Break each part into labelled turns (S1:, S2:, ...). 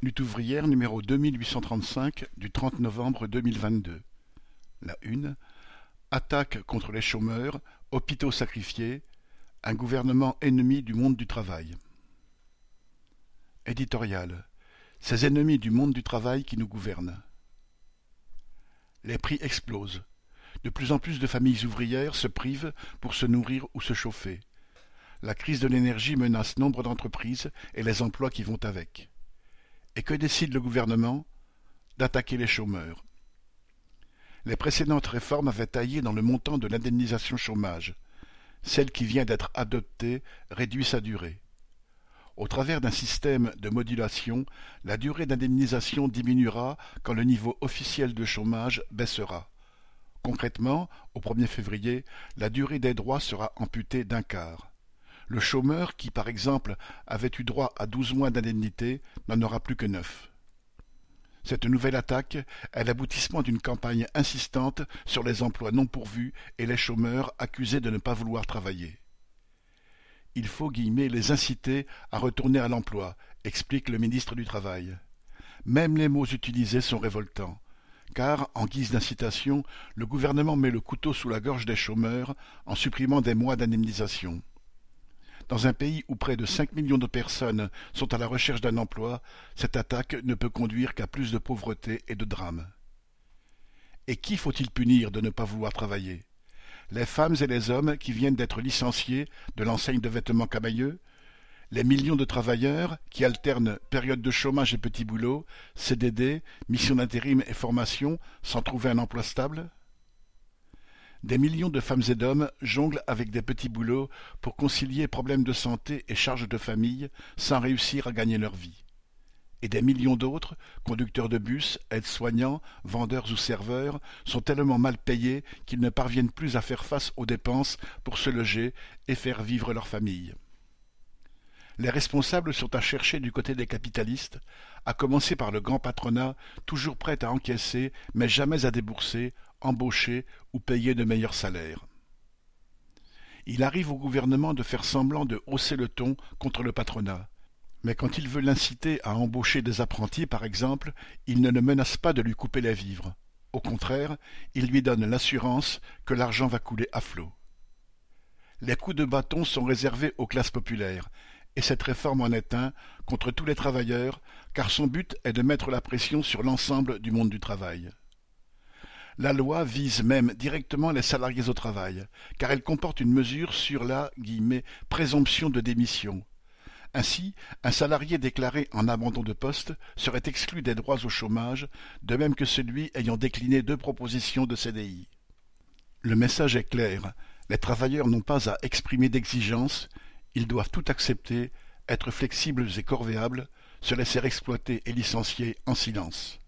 S1: Lutte ouvrière numéro deux mille huit cent trente-cinq du trente novembre deux mille vingt-deux. La une. Attaque contre les chômeurs, hôpitaux sacrifiés, un gouvernement ennemi du monde du travail. Éditorial. Ces ennemis du monde du travail qui nous gouvernent. Les prix explosent. De plus en plus de familles ouvrières se privent pour se nourrir ou se chauffer. La crise de l'énergie menace nombre d'entreprises et les emplois qui vont avec. Et que décide le gouvernement D'attaquer les chômeurs? Les précédentes réformes avaient taillé dans le montant de l'indemnisation chômage. Celle qui vient d'être adoptée réduit sa durée. Au travers d'un système de modulation, la durée d'indemnisation diminuera quand le niveau officiel de chômage baissera. Concrètement, au 1er février, la durée des droits sera amputée d'un quart. Le chômeur qui, par exemple, avait eu droit à douze mois d'indemnité n'en aura plus que neuf. Cette nouvelle attaque est l'aboutissement d'une campagne insistante sur les emplois non pourvus et les chômeurs accusés de ne pas vouloir travailler. Il faut guillemets les inciter à retourner à l'emploi, explique le ministre du Travail. Même les mots utilisés sont révoltants, car, en guise d'incitation, le gouvernement met le couteau sous la gorge des chômeurs en supprimant des mois d'indemnisation. Dans un pays où près de cinq millions de personnes sont à la recherche d'un emploi, cette attaque ne peut conduire qu'à plus de pauvreté et de drames. Et qui faut-il punir de ne pas vouloir travailler? Les femmes et les hommes qui viennent d'être licenciés de l'enseigne de vêtements camailleux? Les millions de travailleurs qui alternent période de chômage et petits boulots, CDD, mission d'intérim et formation sans trouver un emploi stable? Des millions de femmes et d'hommes jonglent avec des petits boulots pour concilier problèmes de santé et charges de famille sans réussir à gagner leur vie. Et des millions d'autres, conducteurs de bus, aides-soignants, vendeurs ou serveurs, sont tellement mal payés qu'ils ne parviennent plus à faire face aux dépenses pour se loger et faire vivre leur famille. Les responsables sont à chercher du côté des capitalistes, à commencer par le grand patronat, toujours prêt à encaisser, mais jamais à débourser, embaucher ou payer de meilleurs salaires. Il arrive au gouvernement de faire semblant de hausser le ton contre le patronat. Mais quand il veut l'inciter à embaucher des apprentis, par exemple, il ne le menace pas de lui couper les vivres. Au contraire, il lui donne l'assurance que l'argent va couler à flot. Les coups de bâton sont réservés aux classes populaires, et cette réforme en est un contre tous les travailleurs, car son but est de mettre la pression sur l'ensemble du monde du travail. La loi vise même directement les salariés au travail, car elle comporte une mesure sur la « présomption de démission ». Ainsi, un salarié déclaré en abandon de poste serait exclu des droits au chômage, de même que celui ayant décliné deux propositions de CDI. Le message est clair, les travailleurs n'ont pas à exprimer d'exigences, ils doivent tout accepter, être flexibles et corvéables, se laisser exploiter et licencier en silence.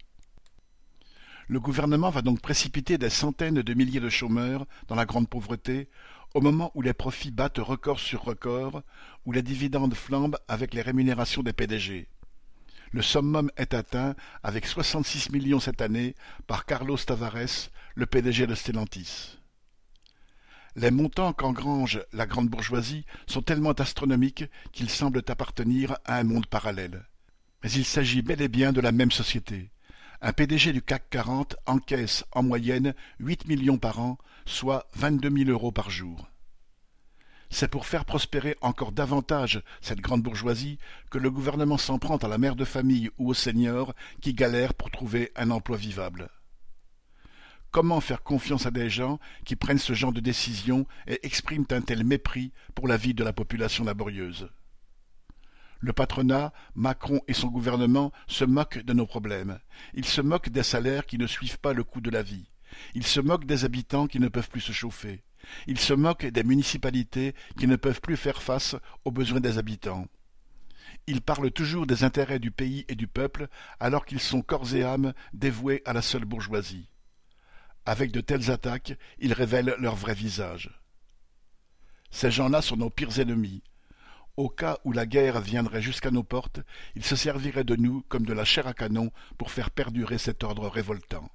S1: Le gouvernement va donc précipiter des centaines de milliers de chômeurs dans la grande pauvreté, au moment où les profits battent record sur record, où les dividendes flambent avec les rémunérations des PDG. Le summum est atteint avec 66 millions cette année par Carlos Tavares, le PDG de Stellantis. Les montants qu'engrange la grande bourgeoisie sont tellement astronomiques qu'ils semblent appartenir à un monde parallèle. Mais il s'agit bel et bien de la même société. Un PDG du CAC 40 encaisse en moyenne huit millions par an, soit vingt-deux mille euros par jour. C'est pour faire prospérer encore davantage cette grande bourgeoisie que le gouvernement s'en prend à la mère de famille ou aux seniors qui galèrent pour trouver un emploi vivable. Comment faire confiance à des gens qui prennent ce genre de décision et expriment un tel mépris pour la vie de la population laborieuse? Le patronat, Macron et son gouvernement se moquent de nos problèmes. Ils se moquent des salaires qui ne suivent pas le coût de la vie. Ils se moquent des habitants qui ne peuvent plus se chauffer. Ils se moquent des municipalités qui ne peuvent plus faire face aux besoins des habitants. Ils parlent toujours des intérêts du pays et du peuple alors qu'ils sont corps et âme dévoués à la seule bourgeoisie. Avec de telles attaques, ils révèlent leur vrai visage. Ces gens-là sont nos pires ennemis. Au cas où la guerre viendrait jusqu'à nos portes, ils se serviraient de nous comme de la chair à canon pour faire perdurer cet ordre révoltant.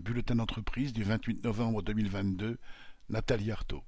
S1: Bulletin d'entreprise du 28 novembre 2022, Nathalie Artaud.